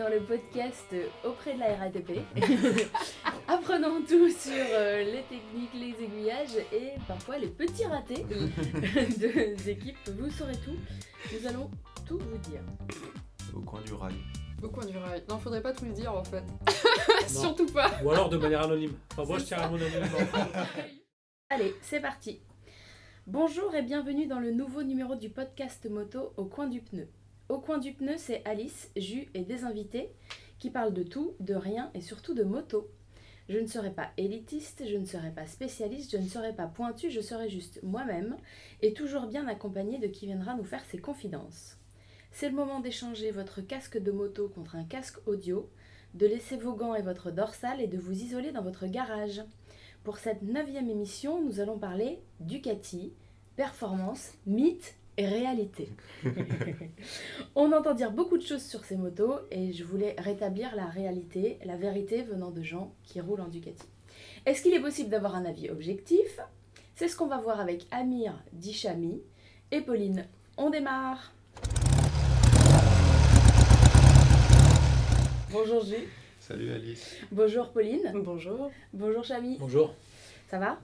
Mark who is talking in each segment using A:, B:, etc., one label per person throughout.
A: dans le podcast auprès de la RATP. Apprenons tout sur euh, les techniques, les aiguillages et parfois les petits ratés de équipes. Vous saurez tout. Nous allons tout vous dire.
B: Au coin du rail.
C: Au coin du rail. Non, faudrait pas tout le dire en fait. Surtout pas.
D: Ou alors de manière anonyme. Enfin, moi je tiens à mon anonyme.
A: Allez, c'est parti. Bonjour et bienvenue dans le nouveau numéro du podcast moto Au coin du pneu. Au coin du pneu, c'est Alice, Jus et des invités qui parlent de tout, de rien et surtout de moto. Je ne serai pas élitiste, je ne serai pas spécialiste, je ne serai pas pointu, je serai juste moi-même et toujours bien accompagnée de qui viendra nous faire ses confidences. C'est le moment d'échanger votre casque de moto contre un casque audio, de laisser vos gants et votre dorsale et de vous isoler dans votre garage. Pour cette neuvième émission, nous allons parler Ducati, performance, mythe réalité. On entend dire beaucoup de choses sur ces motos et je voulais rétablir la réalité, la vérité venant de gens qui roulent en Ducati. Est-ce qu'il est possible d'avoir un avis objectif? C'est ce qu'on va voir avec Amir Dichami et Pauline. On démarre Bonjour Jules.
B: Salut Alice.
A: Bonjour Pauline.
C: Bonjour.
A: Bonjour Chami.
D: Bonjour.
A: Ça va?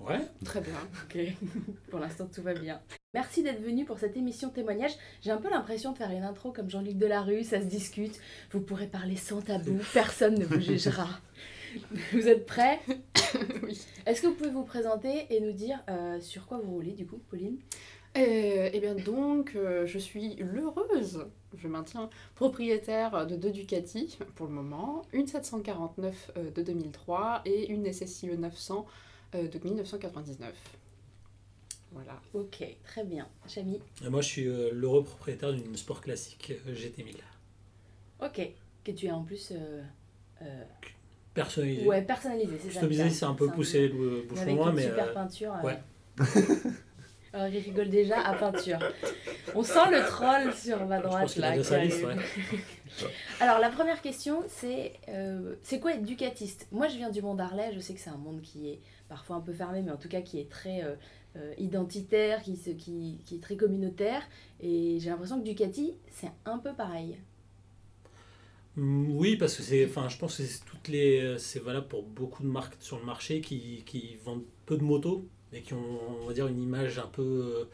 D: Ouais.
C: Très bien.
A: Ok. pour l'instant tout va bien. Merci d'être venu pour cette émission témoignage. J'ai un peu l'impression de faire une intro comme Jean-Luc Delarue, ça se discute. Vous pourrez parler sans tabou, personne ne vous jugera. Vous êtes prêts?
C: Oui.
A: Est-ce que vous pouvez vous présenter et nous dire euh, sur quoi vous roulez du coup, Pauline?
C: Euh, Eh bien donc, euh, je suis l'heureuse, je maintiens, propriétaire de deux Ducati pour le moment, une 749 euh, de 2003 et une SSI E 900 euh, de 1999. Voilà.
A: Ok, très bien. Chami
D: Et moi je suis euh, l'heureux propriétaire d'une sport classique euh, GT1000.
A: Ok. Que tu as en plus euh, euh,
D: Personnalisée.
A: ouais, personnalisé, c'est ça. terme.
D: c'est un peu poussé le bouchon loin, mais.
A: super
D: euh,
A: peinture.
D: ouais.
A: Alors, il rigole déjà à peinture. On sent le troll sur ma
D: je
A: droite
D: pense qu'il
A: là. qui
D: liste, ouais.
A: Alors la première question, c'est euh, c'est quoi être ducatiste? Moi je viens du monde Harley, je sais que c'est un monde qui est parfois un peu fermé, mais en tout cas qui est très euh, identitaire, qui, se- qui, qui est très communautaire. Et j'ai l'impression que Ducati, c'est un peu pareil.
D: Mm, Oui, parce que c'est, enfin, je pense que c'est toutes les, c'est valable pour beaucoup de marques sur le marché qui, qui vendent peu de motos et qui ont, on va dire, une image un peu, euh,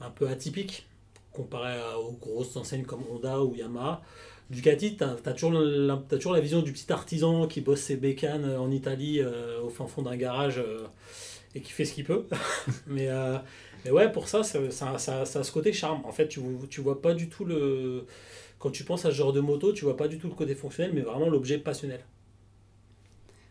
D: un peu atypique comparé aux grosses enseignes comme Honda ou Yamaha. Ducati, tu as, toujours, la- t'as toujours la vision du petit artisan qui bosse ses bécanes en Italie euh, au fin fond d'un garage euh, et qui fait ce qu'il peut. mais, euh, mais ouais, pour ça, ça, ça, ça, a ce côté charme. En fait, tu, tu vois pas du tout le quand tu penses à ce genre de moto, tu vois pas du tout le côté fonctionnel, mais vraiment l'objet passionnel.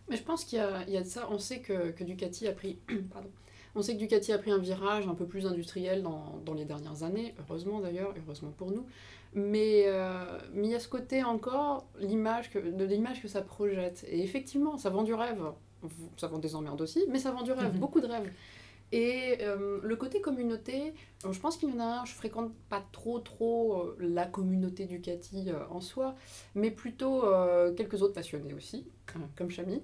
C: Mais je pense qu'il y y a de ça. On sait que, que Ducati a pris. pardon. On sait que Ducati a pris un virage un peu plus industriel dans, dans les dernières années, heureusement d'ailleurs, heureusement pour nous. Mais, euh, mais il y a ce côté encore l'image que, de l'image que ça projette. Et effectivement, ça vend du rêve. Ça vend des emmerdes aussi, mais ça vend du rêve,
A: Mhm.
C: beaucoup de rêves. Et euh, le côté communauté, je pense qu'il y en a un, je fréquente pas trop trop euh, la communauté Ducati euh, en soi, mais plutôt euh, quelques autres passionnés aussi, euh, comme Chami.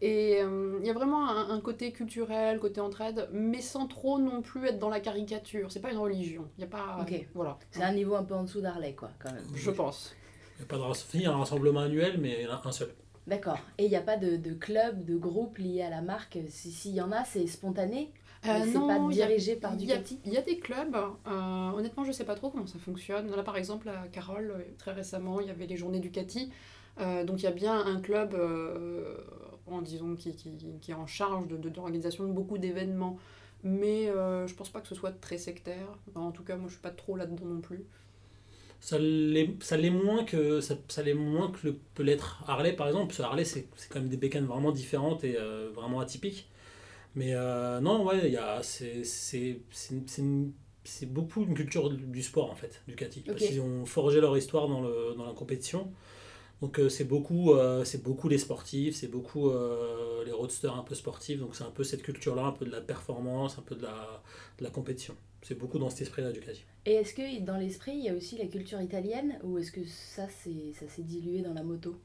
C: Et euh, il y a vraiment un, un côté culturel, côté entraide, mais sans trop non plus être dans la caricature. C'est pas une religion. Il y a pas.
A: Ok.
C: Voilà.
A: C'est un niveau un peu en dessous d'Harley, quoi, quand même.
C: Je pense.
D: Il n'y a pas de race- il y a un rassemblement annuel, mais il y en a un seul.
A: D'accord. Et il n'y a pas de, de club, de groupe lié à la marque? Si- S'il y en a, c'est spontané?
C: Euh,
A: C'est
C: non,
A: pas
C: a-
A: dirigé par Ducati?
C: Il y a des clubs, euh, honnêtement je sais pas trop comment ça fonctionne. Là par exemple à Carole, très récemment, il y avait les journées Ducati. Euh, donc il y a bien un club euh, en disons, qui, qui, qui est en charge de, de, de l'organisation de beaucoup d'événements. Mais euh, je pense pas que ce soit très sectaire. En tout cas moi je suis pas trop là-dedans non plus.
D: Ça l'est moins que ça, ça l'est moins que le, peut l'être Harley par exemple. Parce que Harley c'est c'est quand même des bécanes vraiment différentes et euh, vraiment atypiques. Mais euh, non ouais, c'est beaucoup une culture du sport en fait, Ducati. Parce
A: Ok.
D: qu'ils ont forgé leur histoire dans, le, dans la compétition. Donc euh, c'est beaucoup, euh, c'est beaucoup les sportifs, c'est beaucoup euh, les roadsters un peu sportifs. Donc c'est un peu cette culture-là, un peu de la performance, un peu de la, de la compétition. C'est beaucoup dans cet esprit-là Ducati.
A: Et est-ce que dans l'esprit, il y a aussi la culture italienne ou est-ce que ça c'est ça s'est dilué dans la moto?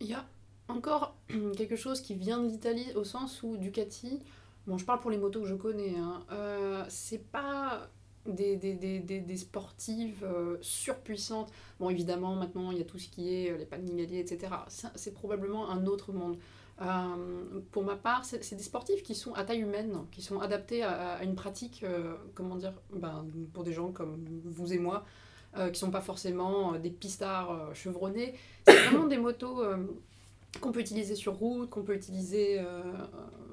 C: Il y a encore quelque chose qui vient de l'Italie au sens où Ducati, bon je parle pour les motos que je connais, hein, euh, c'est pas des, des, des, des, sportives euh, surpuissantes. Bon, évidemment, maintenant, il y a tout ce qui est euh, les panigaliers, etc. C'est probablement un autre monde. Euh, pour ma part, c'est des sportifs qui sont à taille humaine, qui sont adaptés à, à une pratique, euh, comment dire, ben, pour des gens comme vous et moi, qui sont pas forcément des pistards chevronnés. C'est vraiment des motos qu'on peut utiliser sur route, qu'on peut utiliser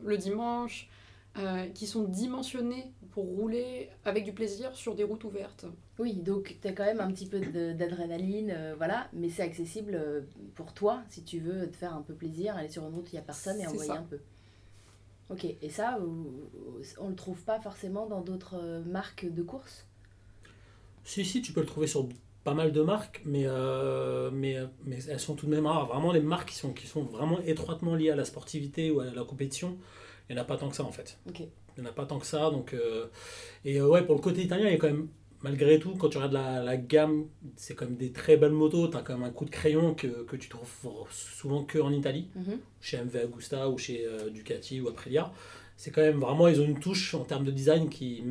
C: le dimanche, euh, qui sont dimensionnées pour rouler avec du plaisir sur des routes ouvertes.
A: Oui, donc tu as quand même un petit peu d'adrénaline, euh, voilà, mais c'est accessible euh, pour toi si tu veux te faire un peu plaisir, aller sur une route où il n'y a personne et envoyer
C: ça.
A: un peu. Ok, et ça, on le trouve pas forcément dans d'autres marques de course?
D: Si, si, tu peux le trouver sur pas mal de marques, mais, euh, mais, mais elles sont tout de même rares. Vraiment, les marques qui sont, qui sont vraiment étroitement liées à la sportivité ou à la compétition, il n'y en a pas tant que ça en fait. Il n'y en a pas tant que ça. Donc, euh, et euh, ouais, pour le côté italien, il y a quand même, malgré tout, quand tu regardes la, la gamme, c'est quand même des très belles motos. Tu as quand même un coup de crayon que, que tu trouves souvent que en Italie,
A: Mhm.
D: chez MV Agusta ou chez euh, Ducati ou Aprilia. C'est quand même vraiment, ils ont une touche en termes de design qui.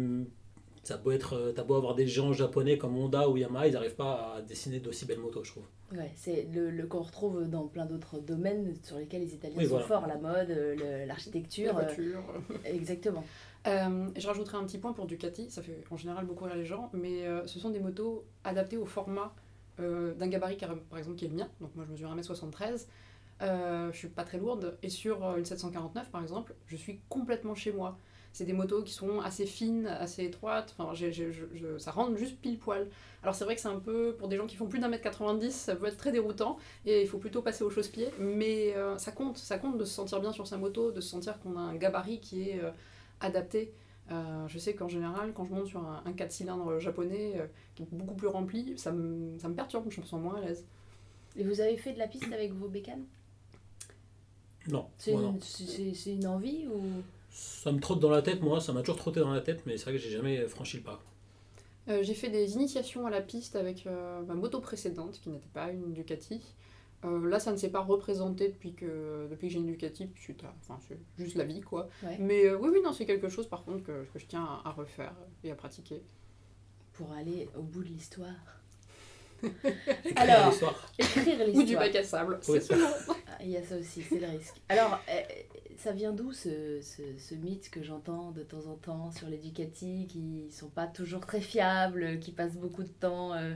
D: Ça a beau être, euh, t'as beau avoir des géants japonais comme Honda ou Yamaha, ils n'arrivent pas à dessiner d'aussi belles motos, je trouve.
A: Ouais, c'est le, le qu'on retrouve dans plein d'autres domaines sur lesquels les Italiens
D: Oui,
A: sont
D: voilà.
A: forts, la mode, euh, le-
C: La
A: l'architecture. euh,
C: voiture.
A: exactement.
C: Euh, je rajouterai un petit point pour Ducati, ça fait en général beaucoup rire les gens, mais euh, ce sont des motos adaptées au format euh, d'un gabarit par exemple qui est le mien, donc moi je mesure 1m73, euh, je suis pas très lourde, et sur une 749 par exemple, je suis complètement chez moi. C'est des motos qui sont assez fines, assez étroites, enfin, j'ai- j'ai- je- je- ça rentre juste pile poil. Alors c'est vrai que c'est un peu, pour des gens qui font plus d'un mètre 90, ça peut être très déroutant, et il faut plutôt passer au chausse-pied, mais euh, ça compte, ça compte de se sentir bien sur sa moto, de se sentir qu'on a un gabarit qui est... euh, adapté. Euh, je sais qu'en général, quand je monte sur un, un 4 cylindres japonais euh, qui est beaucoup plus rempli, ça me, ça me perturbe, je me sens moins à l'aise.
A: Et vous avez fait de la piste avec vos bécanes?
D: Non,
A: C'est
D: moi, non.
A: une, c'est- c'est une envie ou?
D: Ça me trotte dans la tête, moi, ça m'a toujours trotté dans la tête, mais c'est vrai que j'ai jamais franchi le pas.
C: Euh, j'ai fait des initiations à la piste avec euh, ma moto précédente, qui n'était pas une Ducati. Euh, là, ça ne s'est pas représenté depuis que, depuis que j'ai une Ducati, puis c'est enfin, c'est juste la vie, quoi.
A: Ouais.
C: Mais euh, oui, oui, non, c'est quelque chose, par contre, que, que je tiens à, à refaire et à pratiquer.
A: pour aller au bout de l'histoire
D: Écrire
A: Alors,
D: l'histoire.
A: Écrire
C: Ou du
A: l'histoire.
C: bac à sable,
D: Oui.
C: c'est.
A: Ah, Il y a ça aussi, c'est le risque. Alors, ça vient d'où ce, ce, ce mythe que j'entends de temps en temps sur les Ducati qui sont pas toujours très fiables, qui passent beaucoup de temps euh,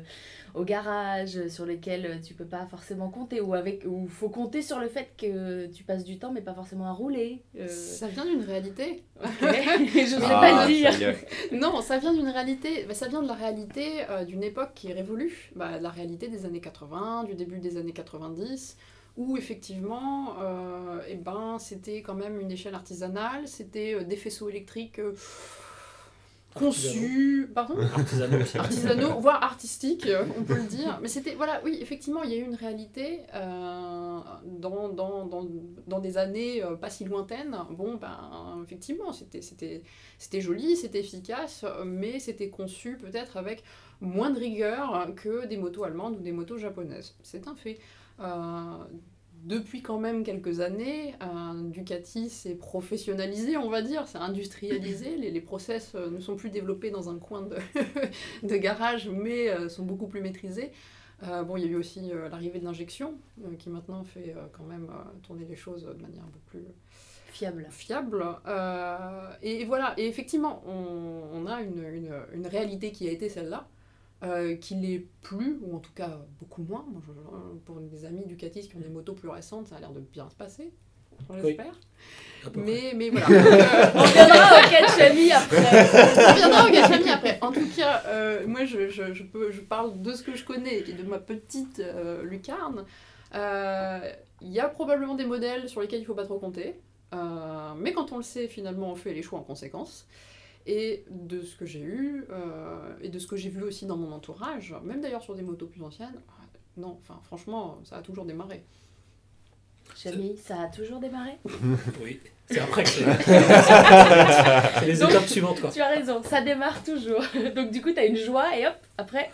A: au garage, sur lesquels tu peux pas forcément compter, ou avec ou faut compter sur le fait que tu passes du temps mais pas forcément à rouler. euh,
C: Ça vient d'une réalité.
A: ok. Je sais
B: Ah,
A: pas le dire.
C: Non, ça vient d'une réalité, bah, ça vient de la réalité euh, d'une époque qui est révolue, bah, la réalité des années 80, du début des années 90, où effectivement, euh, eh ben, c'était quand même une échelle artisanale, c'était euh, des faisceaux électriques euh, conçus, pardon?
D: Artisanaux aussi.
C: artisanaux, voire artistiques, euh, on peut le dire. Mais c'était, voilà, oui, effectivement, il y a eu une réalité euh, dans, dans, dans, dans des années euh, pas si lointaines. Bon, ben, effectivement, c'était, c'était, c'était joli, c'était efficace, mais c'était conçu peut-être avec moins de rigueur que des motos allemandes ou des motos japonaises. C'est un fait. Euh, depuis quand même quelques années, euh, Ducati s'est professionnalisé, on va dire, c'est industrialisé. Les, les process euh, ne sont plus développés dans un coin de, de garage, mais euh, sont beaucoup plus maîtrisés. Bon, il y a eu aussi l'arrivée de l'injection, qui maintenant fait quand même tourner les choses de manière un peu plus
A: Fiable.
C: fiable. Et, et voilà, et effectivement, on, on a une, une, une réalité qui a été celle-là, euh, qui l'est plus, ou en tout cas beaucoup moins. Moi, je- pour des amis Ducati qui ont des motos plus récentes, ça a l'air de bien se passer,
D: peu près.
C: Mais, mais voilà. Euh,
A: On viendra au catch ami après.
C: on reviendra au Gachami après. En tout cas, euh, moi, je, je, je, peux, je parle de ce que je connais et de ma petite euh, lucarne. Euh, Il y a probablement des modèles sur lesquels il ne faut pas trop compter. Euh, mais quand on le sait, finalement, on fait les choix en conséquence. Et de ce que j'ai eu, euh, et de ce que j'ai vu aussi dans mon entourage, même d'ailleurs sur des motos plus anciennes, euh, non, enfin franchement, ça a toujours démarré.
A: Chami, ça a toujours démarré
D: Oui, c'est après que c'est. les
A: Donc-
D: étapes suivantes, quoi.
A: Tu as raison, ça démarre toujours. Donc du coup, tu as une joie et hop, après,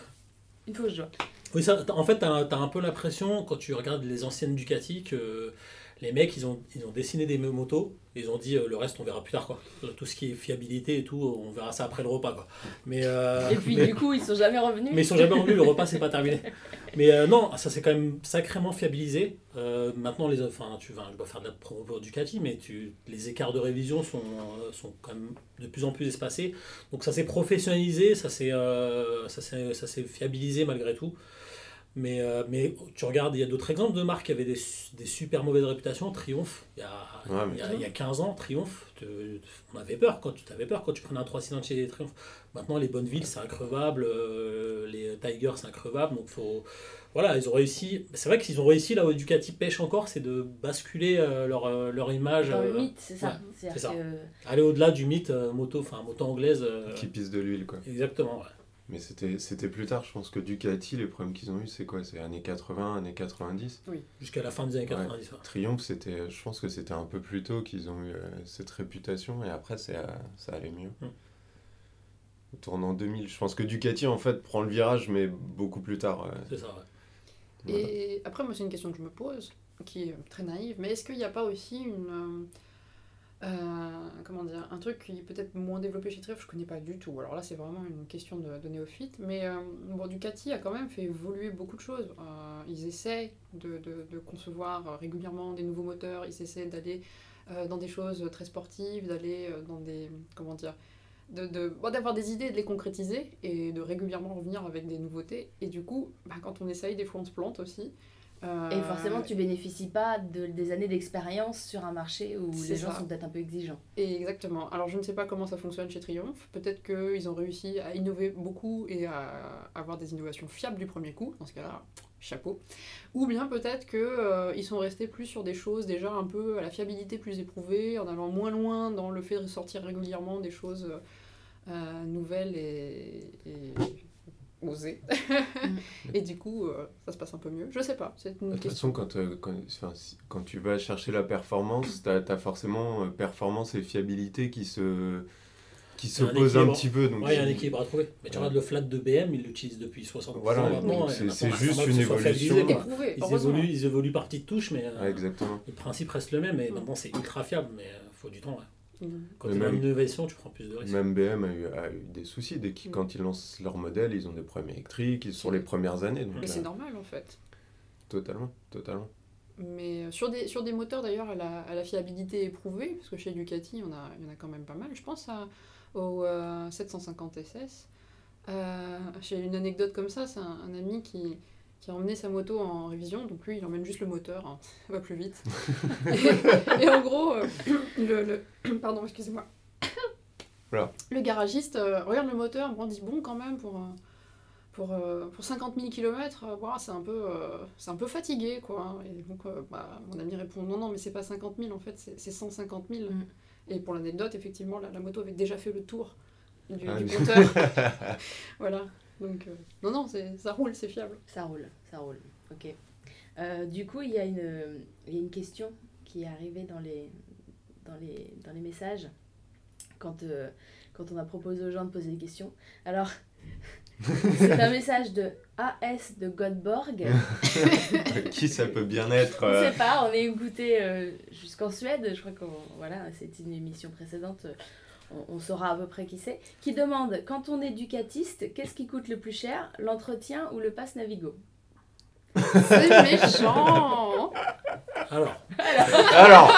A: une fausse joie.
D: Oui, ça, en fait, tu as, un peu l'impression, quand tu regardes les anciennes Ducati, que Les mecs, ils ont, ils ont dessiné des motos, ils ont dit euh, le reste, on verra plus tard. Quoi. Tout ce qui est fiabilité et tout, on verra ça après le repas. Quoi. Mais, euh,
A: Et puis
D: mais-
A: du coup, ils sont jamais revenus.
D: mais ils sont jamais revenus, le repas c'est pas terminé. Mais euh, non, ça c'est quand même sacrément fiabilisé. Euh, maintenant, les, enfin, tu vas, je dois faire de la promo pour Ducati, mais tu, les écarts de révision sont, euh, sont quand même de plus en plus espacés. Donc ça s'est professionnalisé, euh, ça s'est fiabilisé malgré tout. Mais, euh, mais tu regardes, il y a d'autres exemples de marques qui avaient des, des super mauvaises réputations. Triomphe, il y a,
B: Ouais, mais-
D: il y a, il y a 15 ans, Triomphe, tu- on avait peur quand tu avais peur quand tu prenais un 3 cylindres chez Triomphe. Maintenant, les bonnes villes, c'est increvable, euh, les Tigers, c'est increvable. Donc, faut, voilà, ils ont réussi. C'est vrai qu'ils ont réussi là où Ducati pêche encore, c'est de basculer euh, leur, leur image,
A: Dans le mythe, c'est ça.
D: ouais, c'est ça.
A: que-
D: aller au-delà du mythe euh, moto, enfin moto anglaise. euh,
B: Qui pisse de l'huile, quoi.
D: Exactement, ouais.
B: Mais c'était c'était plus tard, je pense que Ducati, les problèmes qu'ils ont eu, c'est quoi? C'est années 80, années 90
D: jusqu'à la fin des années
B: Ouais.
D: 90. ouais.
B: Triomphe, c'était, je pense que c'était un peu plus tôt qu'ils ont eu euh, cette réputation, et après, c'est, euh, ça allait mieux.
D: Mm.
B: Au tournant 2000, je pense que Ducati, en fait, prend le virage, mais beaucoup plus tard. euh,
D: C'est ça, ouais.
B: voilà.
C: Et après, moi, c'est une question que je me pose, qui est très naïve, mais est-ce qu'il n'y a pas aussi une. Euh, comment dire Un truc qui est peut-être moins développé chez Triomphe, je connais pas du tout. Alors là, c'est vraiment une question de, de néophyte, mais euh, Ducati a quand même fait évoluer beaucoup de choses. Euh, ils essaient de, de- concevoir régulièrement des nouveaux moteurs, ils essaient d'aller euh, dans des choses très sportives, d'aller dans des. Comment dire de, bon, d'avoir des idées de les concrétiser et de régulièrement revenir avec des nouveautés. Et du coup, bah, quand on essaye, des fois on se plante aussi. Euh,
A: Et forcément, tu bénéficies pas de, des années d'expérience sur un marché où les gens
C: ça.
A: sont peut-être un peu exigeants.
C: Et exactement. Alors je ne sais pas comment ça fonctionne chez Triumph. Peut-être qu'ils ont réussi à innover beaucoup et à avoir des innovations fiables du premier coup. Dans ce cas-là, chapeau. Ou bien peut-être qu'ils sont restés plus sur des choses déjà un peu à la fiabilité plus éprouvée, en allant moins loin dans le fait de sortir régulièrement des choses euh, nouvelles et, et osées. et du coup, euh, ça se passe un peu mieux. Je sais pas. C'est
B: De
C: une
B: toute
C: question.
B: façon, quand, euh, quand, enfin, si- quand tu vas chercher la performance, tu as, forcément euh, performance et fiabilité qui se qui
D: un
B: un petit peu. Donc
D: Ouais, il y a un équilibre à trouver. Mais tu
B: Ouais.
D: regardes le flat de BM, ils l'utilisent depuis 60
B: Voilà,
D: ans maintenant. et
B: c'est- juste une évolution.
C: Éprouvé,
D: Ils évoluent, ils évoluent par petites touches, mais euh,
B: Ouais, exactement.
D: le principe reste le même. Mais
C: Mm.
D: maintenant, c'est ultra fiable, mais il faut du temps. Quand tu as
B: même-
D: une innovation, tu prends plus de risques.
B: Même BM a eu, a eu des soucis. Dès qu'ils,
C: Mm.
B: quand ils lancent leur modèle, ils ont des problèmes électriques ils- sur les premières années. Donc,
C: Mais
B: euh,
C: c'est normal en fait.
B: totalement, totalement.
C: Mais euh, sur des, sur des moteurs d'ailleurs à la, à la fiabilité éprouvée, parce que chez Ducati, on a, il y en a quand même pas mal. Je pense à, au euh, 750 SS. Euh, J'ai une anecdote comme ça, c'est un, un ami qui, qui a emmené sa moto en révision, donc lui il emmène juste le moteur, hein, ça va plus vite. et, et en gros, euh, le, le- pardon, excusez-moi.
B: Voilà.
C: Le garagiste euh, regarde le moteur, bon, dit bon quand même pour, euh, pour, pour 50 000 km, c'est un, peu, euh, c'est un peu fatigué quoi. Et donc euh, bah, mon ami répond non, non, mais c'est pas 50 000 en fait, c'est c'est 150 000.
A: Mm.
C: Et pour l'anecdote, effectivement, la, la moto avait déjà fait le tour du,
B: Ah
C: du compteur. voilà. Donc, euh, non, non, c'est- ça roule, c'est fiable.
A: Ça roule, ça roule. Ok. Euh, du coup, il y, a une- il y a une question qui est arrivée dans les, dans les, dans les messages quand, euh, quand on a proposé aux gens de poser des questions. Alors, c'est un message de AS de Godborg.
B: Qui ça peut bien être
A: On ne
B: euh,
A: sait pas, on est écouté euh, jusqu'en Suède, je crois qu'on voilà, c'est une émission précédente, euh, on, on saura à peu près qui c'est, qui demande quand on est ducatiste, qu'est-ce qui coûte le plus cher, l'entretien ou le pass Navigo
C: C'est méchant.
D: Alors,
B: Alors,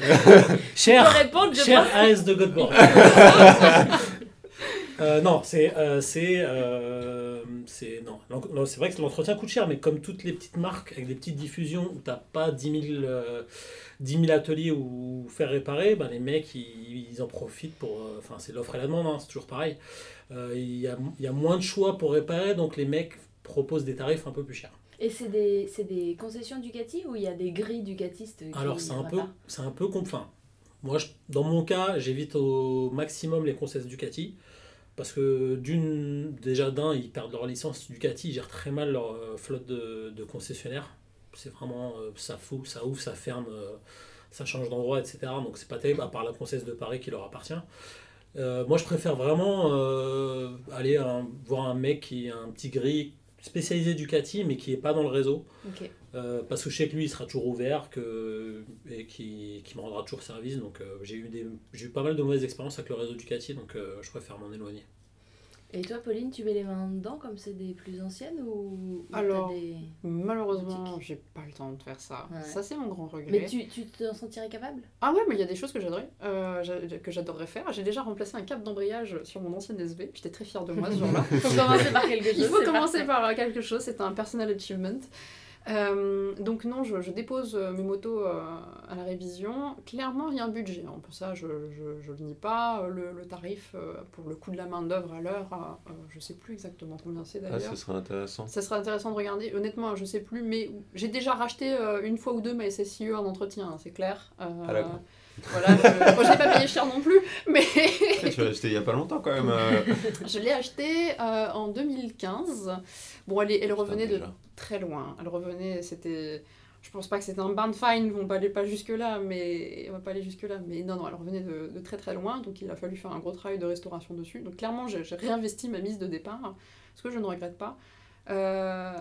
A: Je
D: cher,
A: peux répondre, je
D: cher
A: pense.
D: AS de. Euh, non, c'est euh, c'est euh, c'est non, L'en- non, c'est vrai que l'entretien coûte cher, mais comme toutes les petites marques avec des petites diffusions où t'as pas 10 000, euh, 10 000 ateliers où faire réparer, ben les mecs ils, ils en profitent pour. euh, Enfin, c'est l'offre et la demande, hein, c'est toujours pareil. Il y, a, y a moins de choix pour réparer, donc les mecs proposent des tarifs un peu plus chers.
A: Et c'est des, des concessions Ducati ou il y a des grilles ducatistes qui
D: Alors c'est un peu, un peu enfin, moi je- dans mon cas j'évite au maximum les concessions Ducati parce que d'une déjà d'un ils perdent leur licence Ducati ils gèrent très mal leur euh, flotte de, concessionnaires. C'est vraiment euh, ça fout ça ouvre ça ferme euh, ça change d'endroit etc donc c'est pas terrible à part la concesse de Paris qui leur appartient. Moi je préfère vraiment aller un- voir un mec qui a un petit gris spécialisé Ducati, mais qui n'est pas dans le réseau. Euh, parce que je sais que lui, il sera toujours ouvert que, et qui, qui me rendra toujours service. Donc euh, j'ai eu, des- j'ai eu pas mal de mauvaises expériences avec le réseau Ducati, donc euh, je préfère m'en éloigner.
A: Et toi, Pauline, tu mets les mains dedans comme c'est des plus anciennes ou, ou
C: Alors,
A: des...
C: Malheureusement, j'ai pas le temps de faire ça.
A: Ouais.
C: Ça, c'est mon grand regret.
A: Mais tu, tu t'en sentirais capable?
C: Ah ouais, mais il y a des choses que j'adorerais, euh, que j'adorerais faire. J'ai déjà remplacé un cap d'embrayage sur mon ancienne SV. J'étais très fière de moi ce jour-là.
A: Faut commencer par quelque chose.
C: Il faut commencer
A: parfait.
C: par quelque chose, c'est un personal achievement. Euh, donc non, je, je dépose euh, mes motos euh, à la révision. Clairement, il y a un budget. hein. Pour ça, je je, je le nie pas. Le, le tarif euh, pour le coût de la main d'œuvre à l'heure, je sais plus exactement combien c'est
B: Ah,
C: d'ailleurs.
B: ce serait intéressant.
C: Ça serait intéressant de regarder. Honnêtement, je sais plus, mais j'ai déjà racheté une fois ou deux ma SSIE en entretien, hein, c'est clair.
B: Ah.
C: Voilà, je, bon, je l'ai pas payé cher non plus, mais
B: tu l'as acheté il y a pas longtemps quand même. euh.
C: je l'ai acheté euh, en 2015. Bon, elle, est- elle revenait
B: Putain,
C: de très loin. Elle revenait, c'était. Je pense pas que c'était un barn fine, on va aller pas jusque là, mais on va pas aller jusque là. Mais non, non, elle revenait de, de très très loin, donc il a fallu faire un gros travail de restauration dessus. Donc clairement, j'ai j'ai réinvesti ma mise de départ, ce que je ne regrette pas. Euh,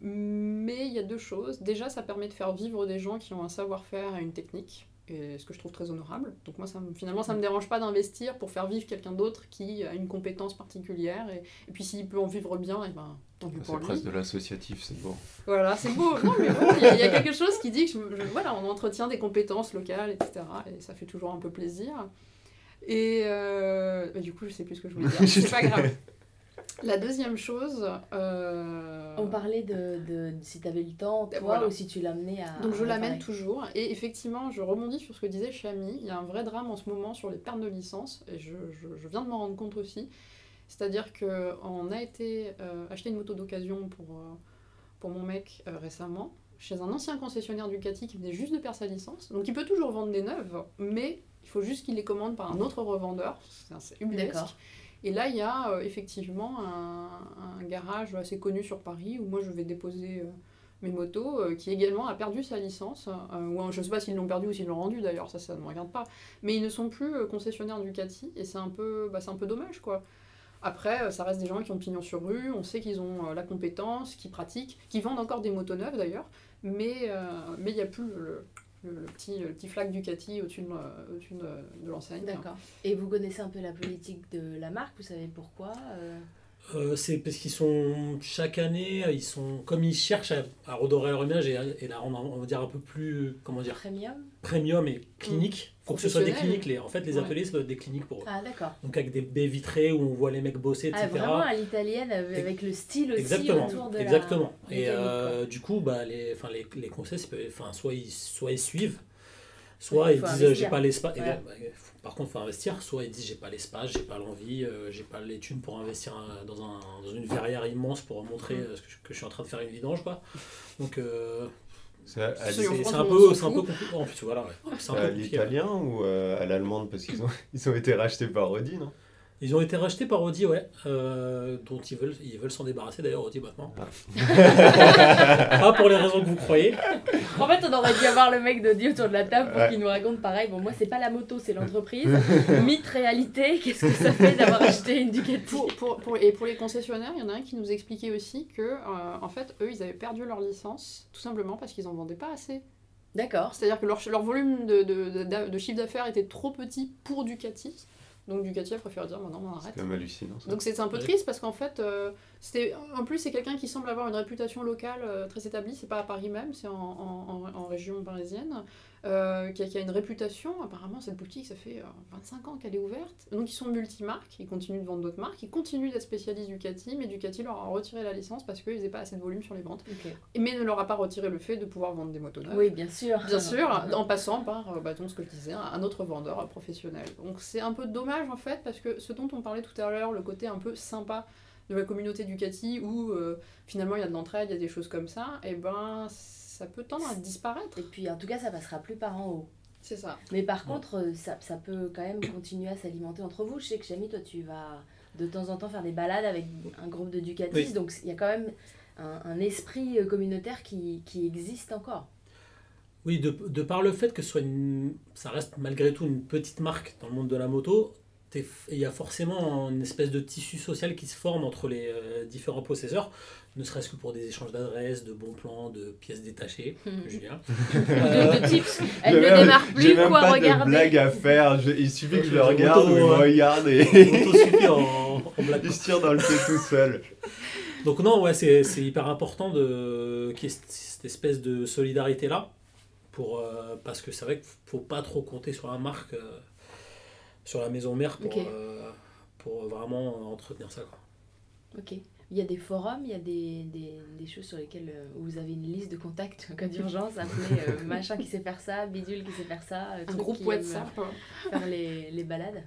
C: mais il y a deux choses. Déjà, ça permet de faire vivre des gens qui ont un savoir-faire et une technique, et ce que je trouve très honorable. Donc moi, ça me- finalement, ça me dérange pas d'investir pour faire vivre quelqu'un d'autre qui a une compétence particulière. Et, et puis s'il peut en vivre bien, et ben, tant mieux pour
B: C'est
C: lui.
B: presque de l'associatif, c'est beau.
C: Voilà, c'est beau. Non, mais il y, a- il y a quelque chose qui dit que je- je- voilà, on entretient des compétences locales, etc. Et ça fait toujours un peu plaisir. Et euh, bah, du coup, je sais plus ce que je voulais dire. C'est pas grave. La deuxième chose. euh,
A: On parlait de, de si tu avais le temps, toi,
C: Voilà.
A: ou si tu l'amenais à.
C: Donc je l'amène toujours. Et effectivement, je rebondis sur ce que disait Chami. Il y a un vrai drame en ce moment sur les pertes de licence. Et je, je- je viens de m'en rendre compte aussi. C'est-à-dire qu'on a été euh, acheter une moto d'occasion pour, euh, pour mon mec récemment chez un ancien concessionnaire Ducati qui venait juste de perdre sa licence. Donc il peut toujours vendre des neuves, mais il faut juste qu'il les commande par un autre revendeur. C'est-.
A: D'accord.
C: Et là, il y a euh, effectivement un, garage assez connu sur Paris où moi je vais déposer euh, mes motos, euh, qui également a perdu sa licence. je ne sais pas s'ils l'ont perdu ou s'ils l'ont rendu d'ailleurs, ça, ne me regarde pas. Mais ils ne sont plus euh, concessionnaires Ducati et c'est un, peu, bah, un peu dommage quoi. Après, ça reste des gens qui ont pignon sur rue, on sait qu'ils ont la compétence, qui pratiquent, qui vendent encore des motos neuves d'ailleurs, mais mais il n'y a plus le, le- petit, le petit flag Ducati au-dessus de, euh, au-dessus de, de l'enseigne.
A: D'accord. Et vous connaissez un peu la politique de la marque Vous savez pourquoi euh,
D: c'est parce qu'ils sont chaque année, ils sont comme ils cherchent à, à redorer leur image et, et la rendre, on va dire un peu plus, comment dire,
A: Premium
D: premium et clinique. Faut que ce soit des cliniques. Les, en fait, les
C: Ouais.
D: ateliers, ça doit être des cliniques pour eux.
A: Ah, d'accord.
D: Donc avec des baies vitrées où on voit les mecs bosser, etc.
A: Ah, vraiment à l'italienne, avec le style aussi
D: Exactement,
A: autour de
D: exactement.
A: la
D: Et euh, du coup, bah, les, enfin, les, les conseils, enfin, soit, ils, soit ils suivent, soit
A: Ouais,
D: ils disent j'ai pas l'espace.
A: Ouais.
D: Par contre, il faut investir. Soit ils disent j'ai pas l'espace, j'ai pas l'envie, euh, j'ai pas les thunes pour investir dans, un, dans une verrière immense pour montrer
C: Mm.
D: euh, ce que, je, que je suis en train de faire une vidange. Quoi. Donc euh,
B: C'est à, à
C: C'est-
D: c'est
C: en
D: c'est
C: France,
D: un un peu compliqué. En plus, voilà, ouais. c'est un
B: à
D: peu compliqué. ouais.
B: l'italien ou euh, à l'allemande? Parce qu'ils ont, ils ont été rachetés par Audi, non?
D: Ils ont été rachetés par Audi, ouais, euh, dont ils veulent ils veulent s'en débarrasser d'ailleurs, Audi maintenant. Pas pour les raisons que vous croyez.
A: En fait, on aurait dû avoir le mec d'Audi autour de la table pour
B: Ouais.
A: qu'il nous raconte pareil. Bon, moi, c'est pas la moto, c'est l'entreprise. Mythe, réalité, qu'est-ce que ça fait d'avoir acheté une Ducati
C: Pour, pour, pour- et pour les concessionnaires, il y en a un qui nous expliquait aussi que, euh, en fait, eux, ils avaient perdu leur licence, tout simplement parce qu'ils en vendaient pas assez.
A: D'accord.
C: C'est-à-dire que leur, leur volume de, de, de- de chiffre d'affaires était trop petit pour Ducati. Donc Ducati a préféré dire maintenant on
B: C'est
C: arrête.
B: quand même hallucinant. ça.
C: Donc c'est un peu
D: Ouais.
C: triste parce qu'en fait, euh, c'était en plus c'est quelqu'un qui semble avoir une réputation locale euh, très établie. C'est pas à Paris même, c'est en, en, en- en région parisienne, euh, qui, a, qui a une réputation. Apparemment cette boutique ça fait euh, 25 ans qu'elle est ouverte. Donc ils sont multimarques, ils continuent de vendre d'autres marques, ils continuent d'être spécialistes Ducati, mais Ducati leur a retiré la licence parce qu'ils n'avaient pas assez de volume sur les ventes.
A: Ok.
C: Mais ne leur a pas retiré le fait de pouvoir vendre des motos neuves.
A: Oui, bien sûr.
C: Bien sûr, en passant par euh, bah, donc, ce que je disais, un autre vendeur professionnel. Donc c'est un peu dommage en fait, parce que ce dont on parlait tout à l'heure, le côté un peu sympa de la communauté Ducati, où euh, finalement il y a de l'entraide, il y a des choses comme ça, et ben ça peut tendre à disparaître.
A: Et puis, en tout cas, ça passera plus par en haut.
C: C'est ça.
A: Mais par contre, euh, ça, ça peut quand même continuer à s'alimenter entre vous. Je sais que Jamie, toi, tu vas de temps en temps faire des balades avec un groupe de Ducatis.
D: Oui.
A: Donc, il y a quand même un, un esprit euh, communautaire qui, qui existe encore.
D: Oui, de, de par le fait que ce soit une, ça reste malgré tout une petite marque dans le monde de la moto, il y a forcément une espèce de tissu social qui se forme entre les euh, différents possesseurs, ne serait-ce que pour des échanges d'adresses, de bons plans, de pièces détachées. Julien. Euh,
A: de, de tips. Elle ne démarre plus
B: même
A: quoi
B: pas de
A: regarder.
B: blague à faire. Je- il suffit que je
D: Je-
B: le regarde ou il me
D: euh,
B: regarde et
D: en, en blague.
B: il se tire dans le pied tout seul.
D: Donc non, ouais, c'est c'est hyper important de qu'il y ait cette- espèce de solidarité là, pour euh, parce que c'est vrai qu'il faut pas trop compter sur la marque, euh, sur la maison mère pour euh, pour vraiment entretenir ça. Quoi.
A: Ok. Il y a des forums, il y a des, des, des choses sur lesquelles euh, où vous avez une liste de contacts en cas d'urgence, appelez euh, machin qui sait faire ça, bidule qui sait faire ça,
C: Un groupe
A: qui
C: WhatsApp.
A: aime faire les, les balades.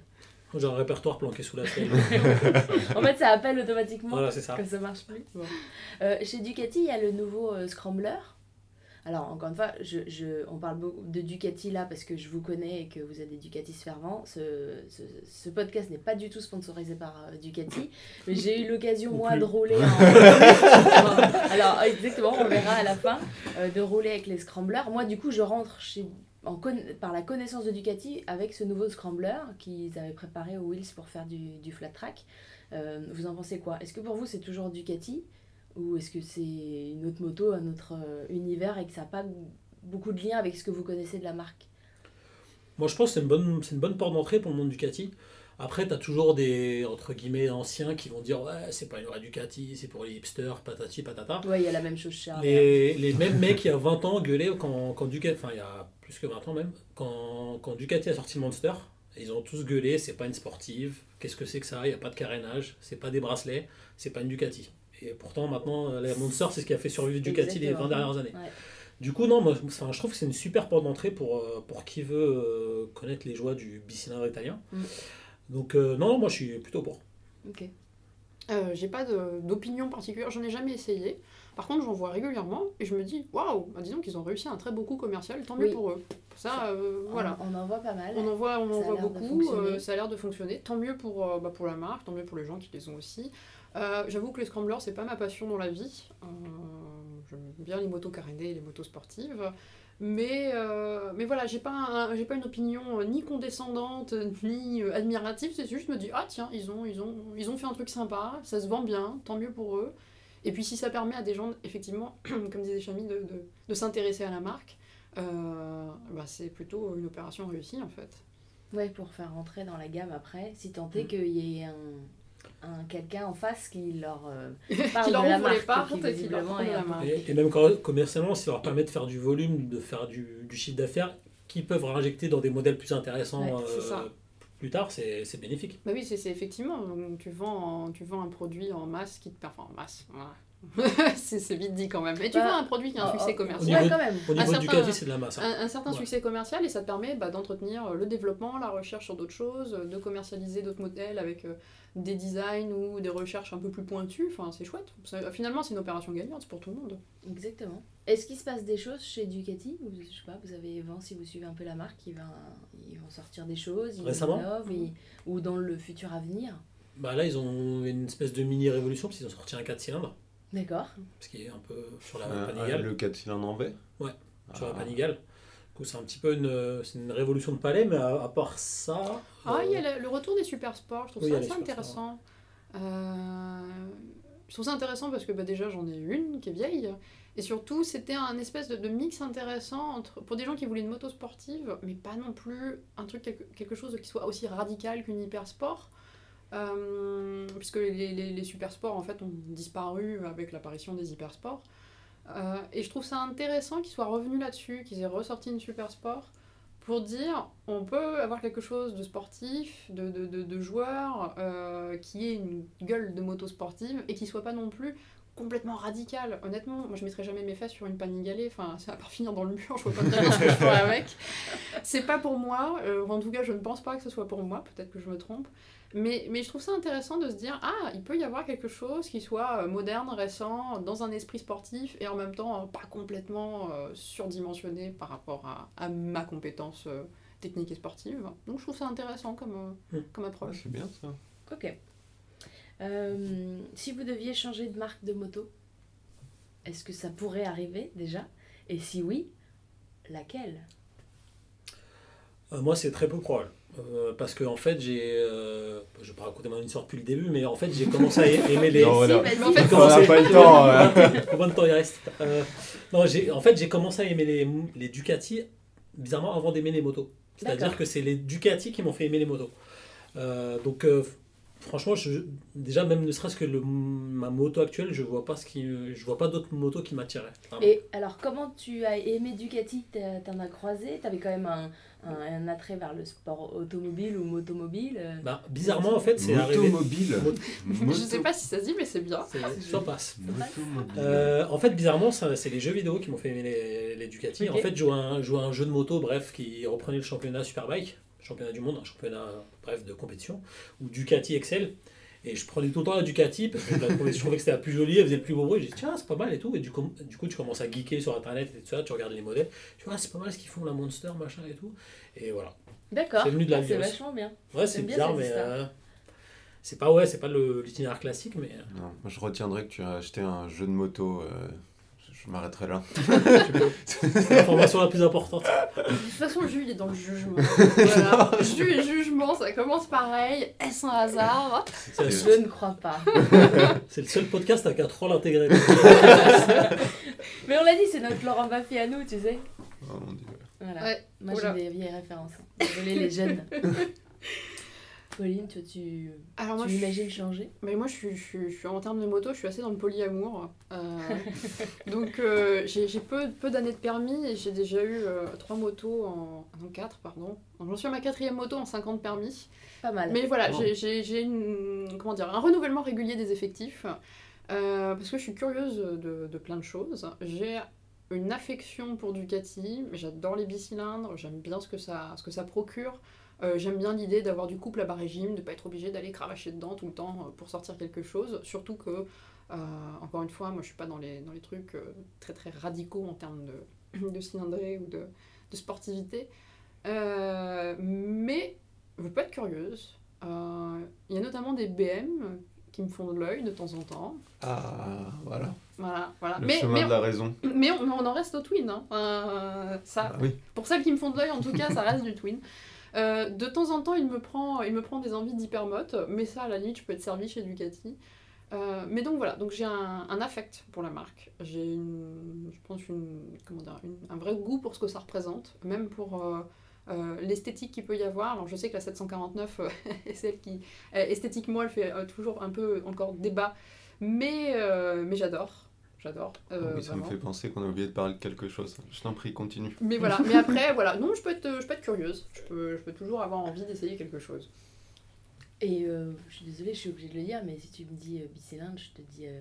D: J'ai un répertoire planqué sous la selle.
A: en fait, ça appelle automatiquement.
D: voilà, c'est ça.
A: Ça marche plus. Bon. Euh, chez Ducati, il y a le nouveau euh, Scrambler. Alors, encore une fois, je, je, on parle beaucoup de Ducati là parce que je vous connais et que vous êtes des Ducatis fervents. Ce, ce, ce podcast n'est pas du tout sponsorisé par euh, Ducati, mais j'ai eu l'occasion, moi, de rouler en. Alors, exactement, on verra à la fin, euh, de rouler avec les Scramblers. Moi, du coup, je rentre chez. En conna- par la connaissance de Ducati avec ce nouveau Scrambler qu'ils avaient préparé aux Wheels pour faire du, du flat track. Euh, vous en pensez quoi? Est-ce que pour vous c'est toujours Ducati? Ou est-ce que c'est une autre moto, un autre euh, univers et que ça n'a pas beaucoup de lien avec ce que vous connaissez de la marque?
D: Moi, je pense que c'est une bonne, c'est une bonne porte d'entrée pour le monde Ducati. Après, tu as toujours des entre guillemets anciens qui vont dire ouais, c'est pas une vraie Ducati, c'est pour les hipsters, patati patata.
A: Ouais, il y a la même chose chez.
D: Les, les mêmes mecs il y a 20 ans gueulaient quand, quand Ducati, enfin il y a plus que 20 ans même, quand, quand Ducati a sorti le Monster, ils ont tous gueulé, c'est pas une sportive, qu'est-ce que c'est que ça, il n'y a pas de carénage, c'est pas des bracelets, c'est pas une Ducati. Et pourtant maintenant, la Monster c'est ce qui a fait survivre Ducati les 20
A: Exactement.
D: dernières années.
A: Ouais.
D: Du coup, non, moi, enfin, je trouve que c'est une super porte d'entrée pour, euh, pour qui veut euh, connaître les joies du bicylindre italien.
A: Mm.
D: Donc euh, non, moi je suis plutôt pour.
A: Ok.
C: Euh, j'ai pas d'opinion particulière, j'en ai jamais essayé. Par contre, j'en vois régulièrement et je me dis, waouh, bah, disons qu'ils ont réussi un très beau coup commercial, tant mieux
A: Oui.
C: pour eux. Ça, euh, voilà.
A: On, on en voit pas mal.
C: On en voit, on en voit beaucoup, euh, ça a l'air de fonctionner. Tant mieux pour, euh, bah, pour la marque, tant mieux pour les gens qui les ont aussi. Euh, J'avoue que les scramblers, c'est pas ma passion dans la vie. Euh, J'aime bien les motos carénées et les motos sportives. Mais, euh, mais voilà, j'ai pas, un- pas une opinion ni condescendante ni admirative. C'est juste, je me dis, ah tiens, ils ont, ils, ont, ils ont fait un truc sympa, ça se vend bien, tant mieux pour eux. Et puis si ça permet à des gens, effectivement, comme disait Chami, de, de, de s'intéresser à la marque, bah, c'est plutôt une opération réussie en fait.
A: Ouais, pour faire rentrer dans la gamme après, si tant est
D: Mm.
A: qu'il y ait un, un quelqu'un en face qui leur euh, parle
C: qui leur
A: de la marque, qui
C: et qui leur
A: est
C: marque.
D: Même quand- commercialement, ça leur permet de faire du volume, de faire du, du chiffre d'affaires, qui peuvent réinjecter dans des modèles plus intéressants
A: Ouais,
D: euh, plus tard, c'est c'est bénéfique.
C: Bah oui, c'est c'est effectivement, donc, tu vends, tu vends un produit en masse qui te enfin en masse, voilà. c'est vite dit quand même, mais tu
A: Bah,
C: vends un produit qui a un
A: oh,
C: succès
A: oh,
C: commercial.
D: niveau
A: Ouais, quand même.
D: Au niveau
C: certain-
D: du c'est de la masse. hein.
C: Un, un certain
D: Ouais.
C: succès commercial et ça te permet bah, d'entretenir le développement, la recherche sur d'autres choses, de commercialiser d'autres modèles avec euh, des designs ou des recherches un peu plus pointues. Enfin, c'est chouette. Ça- finalement, c'est une opération gagnante pour tout le monde.
A: Exactement. Est-ce qu'il se passe des choses chez Ducati Ou, Je sais pas, vous avez Vent, si vous suivez un peu la marque, ils vont, ils vont sortir des choses, ils
D: Récemment
A: innovent, ils- ou dans le futur à venir?
D: Bah là, ils ont une espèce de mini-révolution, parce qu'ils ont sorti un 4 cylindres,
A: D'accord.
D: ce qui est un peu sur la
B: Euh,
D: Panigale.
B: le 4 cylindres en V?
D: Ouais, sur la
B: Ah.
D: Panigale. C'est un petit peu une, révolution de palais, mais à, à part ça.
C: Ah,
D: euh,
C: il y a le, le retour des super sports, je trouve
D: Oui,
C: ça intéressant. Euh, je trouve ça intéressant parce que bah, déjà j'en ai une qui est vieille. Et surtout, c'était un espèce de, de mix intéressant entre, pour des gens qui voulaient une moto sportive, mais pas non plus un truc, quelque, quelque chose qui soit aussi radical qu'une hyper sport. Euh, puisque les, les, les super sports en fait ont disparu avec l'apparition des hyper sports. Euh, et je trouve ça intéressant qu'ils soient revenus là-dessus, qu'ils aient ressorti une super sport pour dire on peut avoir quelque chose de sportif, de, de, de, de joueur, euh, qui ait une gueule de moto sportive et qui soit pas non plus complètement radical. Honnêtement, moi je mettrais jamais mes fesses sur une panigalée, enfin ça va pas finir dans le mur, je vois pas très bien ce que je ferais avec. C'est pas pour moi, euh, en tout cas je ne pense pas que ce soit pour moi, peut-être que je me trompe. Mais, mais je trouve ça intéressant de se dire, ah, il peut y avoir quelque chose qui soit euh, moderne, récent, dans un esprit sportif, et en même temps euh, pas complètement euh, surdimensionné par rapport à, à ma compétence euh, technique et sportive. Donc je trouve ça intéressant comme, euh,
D: Mm.
C: comme approche.
B: c'est bien ça.
A: Ok. Euh, si vous deviez changer de marque de moto, est-ce que ça pourrait arriver déjà? Et si oui, laquelle?
D: Euh, moi, c'est très peu probable. Euh, parce que en fait j'ai euh, je vais pas raconter mon histoire depuis le début mais en fait j'ai commencé à aimer les
B: Non, voilà.
C: en fait,
B: On n'a pas le temps. ouais.
D: combien de temps il reste Euh, non j'ai en fait j'ai commencé à aimer les, les Ducati bizarrement avant d'aimer les motos c'est à dire que c'est les Ducati qui m'ont fait aimer les motos Euh, donc euh, franchement je, déjà même ne serait-ce que le, ma moto actuelle je vois pas ce qui je vois pas d'autres motos qui m'attiraient.
A: Et alors, comment tu as aimé Ducati? T'en as croisé? T'avais quand même un, un, un attrait vers le sport automobile ou motomobile euh,
D: Bah, bizarrement en fait c'est arrivé
B: Motomobile.
C: Je sais pas si ça se dit, mais c'est bien.
D: c'est- ça passe. Euh, en fait, bizarrement, c'est les jeux vidéo qui m'ont fait aimer les, les Ducati.
A: Ok.
D: En fait, je jouais, à un, je jouais à un jeu de moto, bref, qui reprenait le championnat Superbike, championnat du monde, un championnat, bref, de compétition, où Ducati excelle. Et je prenais tout le temps la Ducati parce que je, la trouvais, je trouvais que c'était la plus jolie, elle faisait le plus beau bruit. J'ai dit, tiens, c'est pas mal et tout. Et du coup, du coup, tu commences à geeker sur internet et tout ça, tu regardes les modèles. Tu vois, ah, c'est pas mal ce qu'ils font, la Monster, machin et tout. Et voilà.
A: D'accord.
D: C'est venu de la
A: Ah,
D: vie
A: C'est vachement bien.
D: Ouais, c'est bizarre, mais. euh, c'est pas, ouais, c'est pas le- l'itinéraire classique, mais. euh,
B: Non, moi, je retiendrai que tu as acheté un jeu de moto. euh, je m'arrêterai là.
D: c'est l'information la plus importante.
C: De toute façon, Jules est dans le jugement. Voilà. Jules et jugement, ça commence pareil. Est-ce un hasard?
A: Je ne crois pas.
D: c'est le seul podcast avec un troll intégré.
A: Mais on l'a dit, c'est notre Laurent Baffy à nous, tu sais.
B: Oh, mon Dieu.
A: Voilà.
C: Ouais.
A: Moi, j'ai des vieilles références. Désolé, les jeunes. Pauline, toi, tu,
C: Alors moi,
A: tu
C: je
A: imagines changer?
C: Mais moi, je suis, je, suis, je suis- en termes de moto, je suis assez dans le polyamour. Euh, donc, euh, j'ai j'ai peu, peu d'années de permis et j'ai déjà eu euh, trois motos en. Non, quatre, pardon. Donc, J'en suis à ma quatrième moto en 50 permis.
A: Pas mal.
C: Mais voilà, j'ai- j'ai j'ai une- comment dire, un renouvellement régulier des effectifs. euh, parce que je suis curieuse de, de plein de choses. J'ai une affection pour Ducati. J'adore les bicylindres. J'aime bien ce que ça, ce que ça procure. Euh, J'aime bien l'idée d'avoir du couple à bas régime, de ne pas être obligé d'aller cravacher dedans tout le temps euh, pour sortir quelque chose. Surtout que, euh, encore une fois, moi je suis pas dans les, dans les trucs euh, très très radicaux en termes de, de cylindrée ou de, de sportivité. Euh, mais je peux être curieuse. Euh, Il y a notamment des BM qui me font de l'œil de temps en temps.
B: Ah, voilà.
C: Voilà, voilà.
B: Le
C: Mais,
B: chemin
C: mais,
B: de la raison.
C: mais on, on en reste au twin. hein. Euh, ça,
B: Ah oui.
C: pour celles qui me font de l'œil, en tout cas, ça reste du twin. Euh, de temps en temps, il me prend, des envies d'hypermote, mais ça, à la limite, je peux être servi chez Ducati. Euh, mais donc voilà, donc j'ai un, affect pour la marque. J'ai je pense une, comment dire, un vrai goût pour ce que ça représente, même pour euh, l'esthétique qu'il peut y avoir. Alors je sais que la 749 euh, est celle qui, esthétiquement, elle fait toujours un peu encore débat, mais, mais j'adore, j'adore. euh,
B: Ah oui, ça me fait penser qu'on a oublié de parler de quelque chose. Je t'en prie, continue.
C: Mais voilà, mais après, voilà, non, je peux être, je peux être curieuse, je peux, je peux toujours avoir envie d'essayer quelque chose.
A: Et euh, je suis désolée, je suis obligée de le dire, mais si tu me dis euh, bicylindre, je te dis. euh,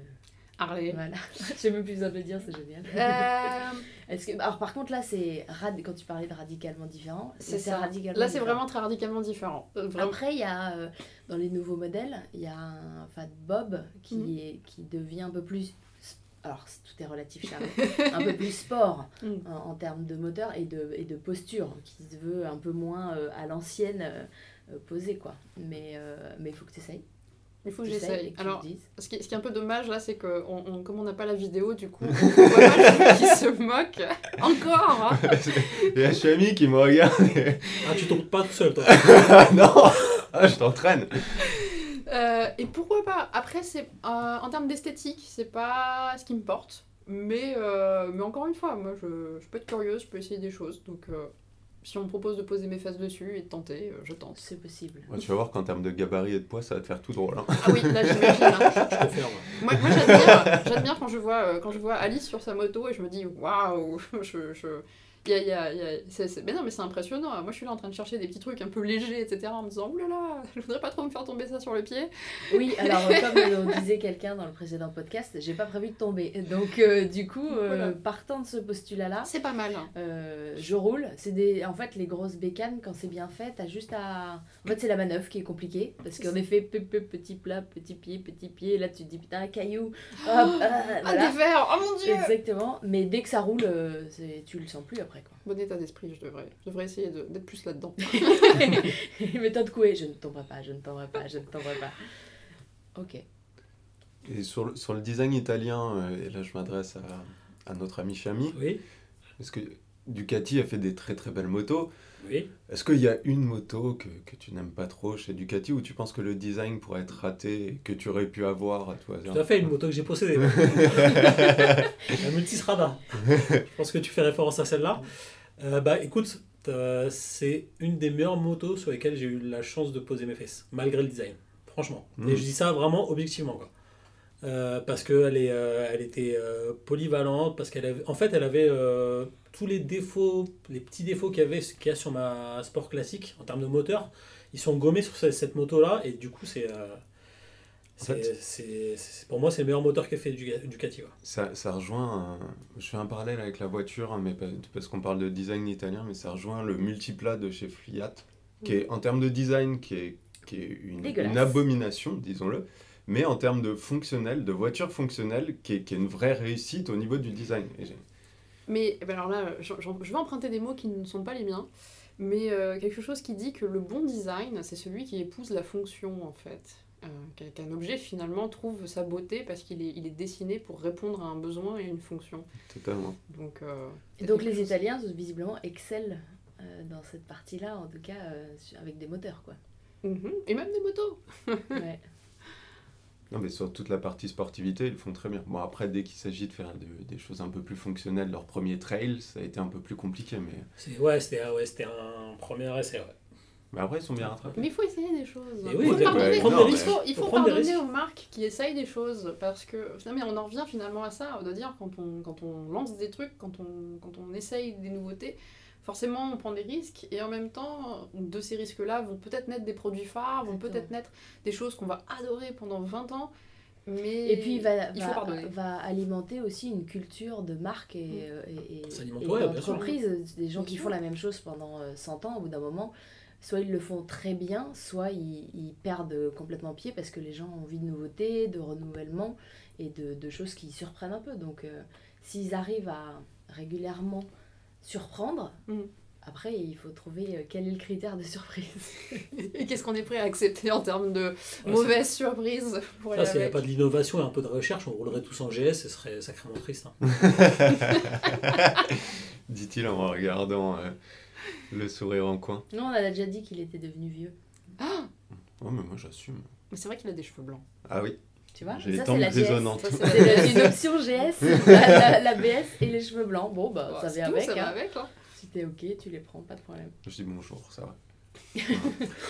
C: Harley.
A: Voilà. J'ai même plus besoin de le dire, c'est génial.
C: Euh,
A: Est-ce que, alors par contre là c'est rad... quand tu parlais de radicalement différent,
C: c'est ça.
A: radicalement
C: Là, c'est
A: différent.
C: vraiment très radicalement différent. Euh, vraiment.
A: Après il y a euh, dans les nouveaux modèles, il y a un Fat Bob qui
C: Mhm.
A: est qui devient un peu plus alors tout est relatif Charles, un peu plus sport
C: Mhm.
A: en, en termes de moteur et de, et de posture qui se veut un peu moins euh, à l'ancienne euh, euh, posé quoi. Mais euh, mais il faut que tu essayes.
C: Il faut que j'essaye. Alors, ce qui, ce qui est un peu dommage là, c'est que on, on- comme on n'a pas la vidéo, du coup, on voit pas qui se moque. Encore hein.
B: Il y a Chami qui me regarde.
D: Ah, tu tombes pas tout seul, toi.
B: Non Ah, je t'entraîne.
C: Euh, Et pourquoi Après, c'est euh, en termes d'esthétique, c'est pas ce qui me porte. Mais, euh, mais encore une fois, moi, je, je peux être curieuse, je peux essayer des choses. Donc, euh, si on me propose de poser mes fesses dessus et de tenter, euh, je tente.
A: C'est possible.
B: Ouais, tu vas voir qu'en termes de gabarit et de poids, ça va te faire tout drôle. hein.
C: Ah oui, là, j'imagine. hein.
D: Je confirme.
C: Moi, moi j'admire, quand je vois euh, quand je vois Alice sur sa moto et je me dis waouh, je, je... Y a, y a- y a- c'est- c'est- Mais non, mais c'est impressionnant. Moi, je suis là en train de chercher des petits trucs un peu légers, etc. En me disant, oulala, je voudrais pas trop me faire tomber ça sur le pied.
A: Oui, alors euh, comme euh, disait quelqu'un dans le précédent podcast, j'ai pas prévu de tomber. Donc euh, du coup, euh,
C: Voilà.
A: partant de ce postulat-là,
C: C'est pas mal.
A: euh, je roule. C'est des, en fait, les grosses bécanes quand c'est bien fait, t'as juste à. En fait, c'est la manœuvre qui est compliquée parce qu'en effet, pe- pe- petit plat, petit pied, petit pied. Là, tu te dis putain, un caillou. Hop, ah,
C: Ah,
A: voilà.
C: des verres, oh mon dieu
A: Exactement. Mais dès que ça roule, euh, tu le sens plus après quoi.
C: Bon état d'esprit, je devrais, je devrais essayer de- d'être plus là-dedans.
A: Méthode couée, je ne tomberai pas, je ne tomberai pas, je ne tomberai pas. Ok.
B: Et sur le, sur le design italien, euh, et là je m'adresse à, à notre ami Chami,
D: Oui.
B: parce que Ducati a fait des très très belles motos.
D: Oui.
B: Est-ce qu'il y a une moto que, que tu n'aimes pas trop chez Ducati ou tu penses que le design pourrait être raté et que tu aurais pu avoir à tout hasard
D: Tout à fait, une moto que j'ai possédée. la Multistrada. Je pense que tu fais référence à celle-là. Euh, bah écoute, euh, c'est une des meilleures motos sur lesquelles j'ai eu la chance de poser mes fesses, malgré le design. Franchement.
B: Mhm.
D: Et je dis ça vraiment objectivement. Quoi. Euh, parce qu'elle elle était polyvalente, parce qu'elle en fait, elle avait tous les défauts, les petits défauts qu'il y avait qu'il y a sur ma sport classique en termes de moteur, ils sont gommés sur cette, cette moto-là, et du coup, c'est. euh, c'est- pour moi, c'est le meilleur moteur qu'a fait Duca- Ducati. quoi.
B: Ça, ça rejoint, je fais un parallèle avec la voiture, hein, mais parce qu'on parle de design italien, mais ça rejoint le multiplat de chez Fiat, qui est en termes de design, qui est, qui est une, abomination, disons-le, mais en termes de fonctionnel, de voiture fonctionnelle, qui est, qui est une vraie réussite au niveau du design. Et j'ai-
C: Mais eh ben alors là, je vais emprunter des mots qui ne sont pas les miens, mais euh, quelque chose qui dit que le bon design, c'est celui qui épouse la fonction en fait. Euh, qu'un- objet finalement trouve sa beauté parce qu'il est, il est dessiné pour répondre à un besoin et une fonction.
B: Totalement.
C: Donc, euh,
A: Et donc les
C: chose-
A: Italiens, visiblement, excellent euh, dans cette partie-là, en tout cas euh, avec des moteurs. Quoi.
C: Mhm. Et même des motos.
A: Ouais.
B: Non, mais sur toute la partie sportivité, ils le font très bien. Bon, après, dès qu'il s'agit de faire de- des choses un peu plus fonctionnelles, leur premier trail, ça a été un peu plus compliqué, mais,
D: C'est- Ouais, c'était ah ouais, c'était un premier essai. Ouais.
B: mais après, ils sont bien rattrapés.
C: Mais il faut essayer des choses. Faut pardonner. Non, il faut, il
D: Faut
C: faut
D: prendre des
C: pardonner aux marques qui essayent des choses parce que non, mais on en revient finalement à ça, de dire quand on, quand on lance des trucs, quand on, quand on essaye des nouveautés, forcément on prend des risques et en même temps de ces risques-là vont peut-être naître des produits phares, vont peut-être naître des choses qu'on va adorer pendant 20 ans. Mais
A: Et puis il va,
C: il
A: va, alimenter aussi une culture de marque et, euh, et, et-
D: ouais,
A: d'entreprise. Des gens
C: Bien
A: qui
C: sûr.
A: font la même chose pendant euh, 100 ans, au bout d'un moment, soit ils le font très bien, soit ils, ils perdent complètement pied parce que les gens ont envie de nouveautés, de renouvellement et de, de choses qui surprennent un peu. Donc euh, s'ils arrivent à régulièrement surprendre,
C: Mm.
A: après il faut trouver euh, quel est le critère de surprise.
C: et qu'est-ce qu'on est prêt à accepter en termes de
D: Ouais,
C: mauvaises surprises pour
D: s'il n'y avait
C: avec.
D: pas de l'innovation et un peu de recherche, on roulerait tous en GS, ce serait sacrément triste. hein.
B: Dit-il en regardant euh, le sourire en coin.
A: Non, on a déjà dit qu'il était devenu vieux.
C: Ah
B: Oh, mais moi, j'assume.
C: Mais c'est vrai qu'il a des cheveux blancs.
B: Ah oui,
A: Tu vois
B: j'ai les
A: Ça,
B: tempes.
C: Ça, c'est
A: une option GS, la, la- la BS et les cheveux blancs. Bon, bah,
C: Bah,
A: ça vient
C: tout,
A: avec.
C: ça va
A: hein.
C: avec, hein.
A: Si t'es ok, tu les prends, pas de problème.
B: Je dis bonjour, ça va.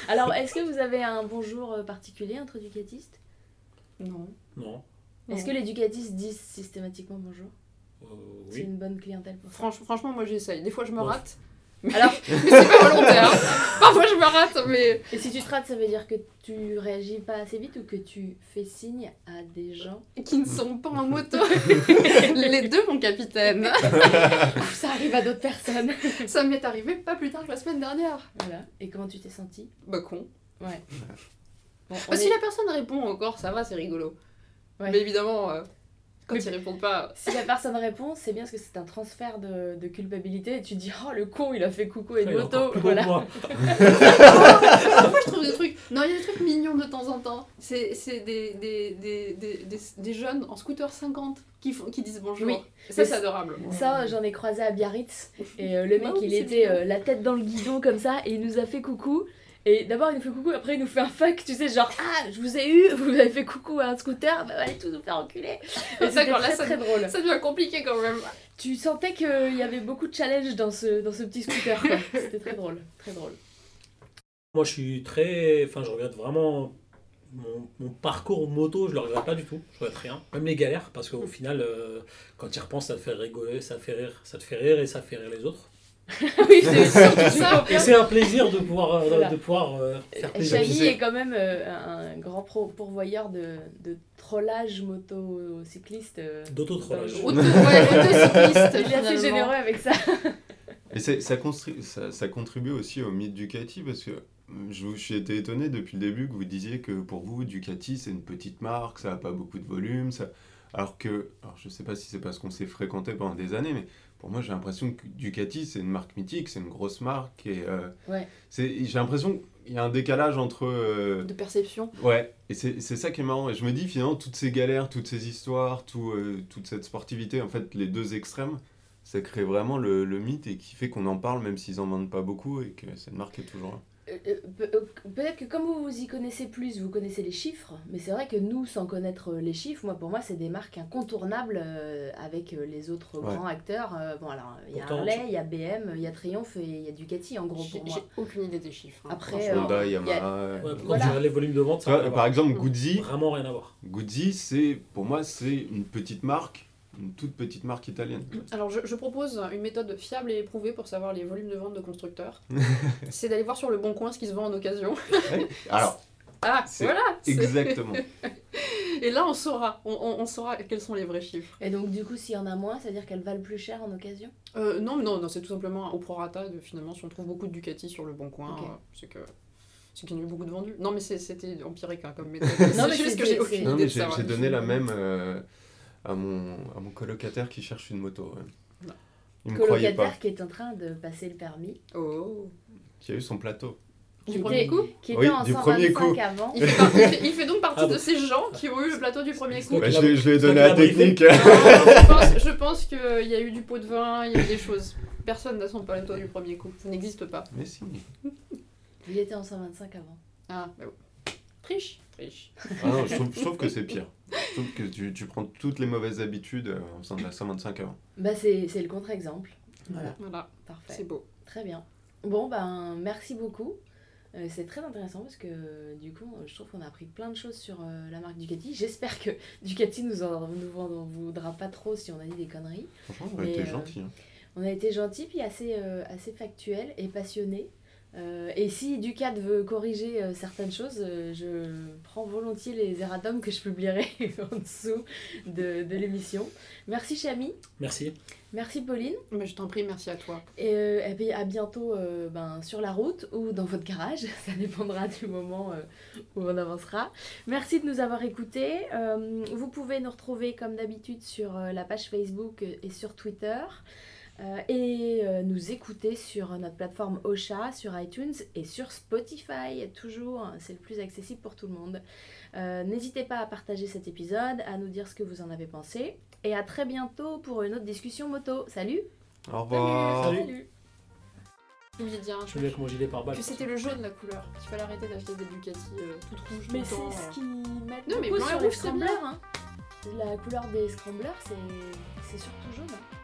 A: Alors, est-ce que vous avez un bonjour euh, particulier entre ducatistes?
C: Non.
D: Non.
A: Est-ce que les ducatistes disent systématiquement bonjour?
D: Euh,
A: C'est une bonne clientèle pour ça.
C: Franch- franchement, moi j'essaye. Des fois je me
D: Bon.
C: rate.
A: Alors,
C: Mais c'est pas volontaire. Parfois je me rate, mais.
A: et si tu te rates, ça veut dire que tu réagis pas assez vite ou que tu fais signe à des gens
C: qui ne sont pas en moto. Les deux, mon capitaine.
A: Ça arrive à d'autres personnes.
C: Ça m'est arrivé pas plus tard que la semaine dernière.
A: Voilà. Et comment tu t'es senti
C: Bah con.
A: Ouais. Bon, on
C: Bah, Si la personne répond encore, ça va, c'est rigolo.
A: Ouais.
C: Mais évidemment, euh, quand
A: Mais-
C: ils répondent pas.
A: Si la personne répond, c'est bien parce que c'est un transfert de, de culpabilité et tu te dis oh le con il a fait coucou une
D: est
A: moto voilà.
D: moi.
C: Parfois je trouve des trucs. Non, il y a des trucs mignons de temps en temps. C'est c'est des, des, des, des, des, des jeunes en scooter 50 qui, font, qui disent bonjour.
A: Oui.
C: Ça, c'est adorable.
A: Ça j'en ai croisé à Biarritz et euh, le mec il était euh, la tête dans le guidon comme ça et il nous a fait coucou et d'abord il nous fait coucou après il nous fait un fuck tu sais genre ah je vous ai eu vous avez fait coucou à un scooter bah allez tous nous faire enculer et c'était très
C: ça-
A: très drôle
C: Ça devient compliqué quand même.
A: tu sentais qu'il y avait beaucoup de challenge dans ce, dans ce petit scooter quoi. c'était très drôle très drôle
D: Moi, je suis très. Enfin, je regrette vraiment mon, mon parcours moto, je le regrette pas du tout. Je regrette rien. Même les galères, parce qu'au final, euh, quand tu y repenses, ça te fait rigoler, ça te fait rire, ça te fait rire et ça fait rire les autres.
A: oui c'est surtout
D: Et
A: ça
D: c'est un plaisir de pouvoir, euh,
A: Voilà.
D: de pouvoir euh, faire plaisir.
A: Chali
B: Tu sais-
A: est quand même euh, un grand pro- pourvoyeur de, de trollage motocycliste. euh.
D: D'auto-trollage.
C: Auto, ouais, autocycliste.
A: Il est assez généreux avec ça.
B: Et ça, ça, ça contribue aussi au mythe Ducati parce que je, vous- j'ai été étonné depuis le début que vous disiez que pour vous, Ducati, c'est une petite marque, ça n'a pas beaucoup de volume. Ça... Alors que, alors je sais pas si c'est parce qu'on s'est fréquenté pendant des années, mais pour moi, j'ai l'impression que Ducati, c'est une marque mythique, c'est une grosse marque. Et euh,
A: Ouais.
B: j'ai l'impression qu'il y a un décalage entre. euh,
C: De perception.
B: Ouais, et c'est c'est ça qui est marrant. Et je me dis finalement, toutes ces galères, toutes ces histoires, tout, euh, toute cette sportivité, en fait, les deux extrêmes, ça crée vraiment le, le mythe et qui fait qu'on en parle même s'ils en vendent pas beaucoup et que cette marque est toujours là.
A: Euh, euh, euh, Peut-être que comme vous vous y connaissez plus, vous connaissez les chiffres, mais c'est vrai que nous, sans connaître euh, les chiffres, moi pour moi c'est des marques incontournables euh, avec euh, les autres
B: Ouais.
A: grands acteurs. Euh, bon alors il y a Harley, il y a BM, il y a Triomphe et il y a Ducati en gros
C: J'ai
A: pour moi.
C: j'ai aucune idée des chiffres. hein,
A: Après. Euh,
B: Honda,
A: il y a-
B: Yamaha.
D: Ouais, quand
A: Voilà.
D: les volumes de vente, ça à
B: par exemple, Guzzi,
D: Vraiment rien à voir.
B: C'est pour moi c'est une petite marque, une toute petite marque italienne.
C: Alors, je, je propose une méthode fiable et éprouvée pour savoir les volumes de vente de constructeurs. c'est d'aller voir sur le bon coin ce qui se vend en occasion.
B: Alors,
C: Ah,
B: C'est
C: voilà c'est-
B: exactement.
C: Et là, on saura, on, on- on saura quels sont les vrais chiffres.
A: Et donc du coup s'il y en a moins, ça veut dire qu'elles valent plus cher en occasion?
C: Euh, non, non, non c'est tout simplement au prorata. De, finalement, si on trouve beaucoup de Ducati sur le bon coin, euh, c'est que. C'est qu'il y en a eu beaucoup de vendus. Non, mais c'était empirique hein, comme méthode.
A: Non,
C: c'est
A: mais
C: juste que j'ai aucune idée de
B: j'ai
C: ça.
B: j'ai
C: ouais.
B: donné la même euh, à, mon, à mon colocataire qui cherche une moto. ouais.
C: Non.
B: Il me croyait pas.
A: Colocataire qui est en train de passer le permis.
C: Oh.
B: Qui a eu son plateau.
C: Du
A: Qui
C: premier
A: était-
C: coup
A: Qui était
B: Oui,
A: en
B: du
A: 125
B: premier coup.
A: avant.
C: il fait, par- il fait- il fait donc partie
D: Ah bon.
C: de ces gens qui ont eu le plateau du premier coup.
B: Bah, je
D: a-
B: lui- je
D: il a
B: la technique.
C: Non, je pense, je pense qu'il y a eu du pot de vin, il y a eu des choses. Personne n'a son plateau du premier coup. Ça n'existe pas.
B: Mais si.
A: Il était en 125 avant.
C: Ah, bah oui. Triche, triche.
B: Ah non, je, trouve, je trouve que c'est pire. Je trouve que tu, tu prends toutes les mauvaises habitudes euh, en faisant de la 125 avant.
A: Bah c'est c'est le contre-exemple. Voilà,
C: Voilà,
A: parfait.
C: c'est beau.
A: Très bien. Bon, ben, merci beaucoup. Euh, c'est très intéressant parce que euh, du coup, euh, je trouve qu'on a appris plein de choses sur euh, la marque Ducati. J'espère que Ducati nous en, nous en voudra pas trop si on a dit des conneries.
B: Franchement, on a
A: Mais,
B: été
A: euh,
B: gentil. hein.
A: On a été gentil puis assez, euh, assez factuel et passionné. Euh, et si Ducat veut corriger euh, certaines choses, euh, je prends volontiers les erratums que je publierai en dessous de, de l'émission. Merci Chami,
D: Merci.
A: merci Pauline.
C: Mais je t'en prie, merci à toi.
A: Et, euh, et puis à bientôt euh, ben, sur la route ou dans votre garage, ça dépendra du moment euh, où on avancera. Merci de nous avoir écoutés. Euh, vous pouvez nous retrouver comme d'habitude sur euh, la page Facebook et sur Twitter. Euh, et euh, nous écouter sur notre plateforme Ocha, sur iTunes et sur Spotify, toujours, c'est le plus accessible pour tout le monde. Euh, N'hésitez pas à partager cet épisode, à nous dire ce que vous en avez pensé, et à très bientôt pour une autre discussion moto. Salut
B: Au revoir.
D: Salut.
C: J'ai oublié de dire un
D: Je
C: truc.
D: bien que mon gilet par balle.
C: Que c'était le jaune la couleur. Qu'il fallait arrêter d'acheter des Ducati euh, toutes rouges.
A: Mais c'est ce qu'ils mettent
C: Non, mais blanc et rouge, c'est
A: scramblers. Hein. La couleur des scramblers, c'est c'est surtout jaune. hein.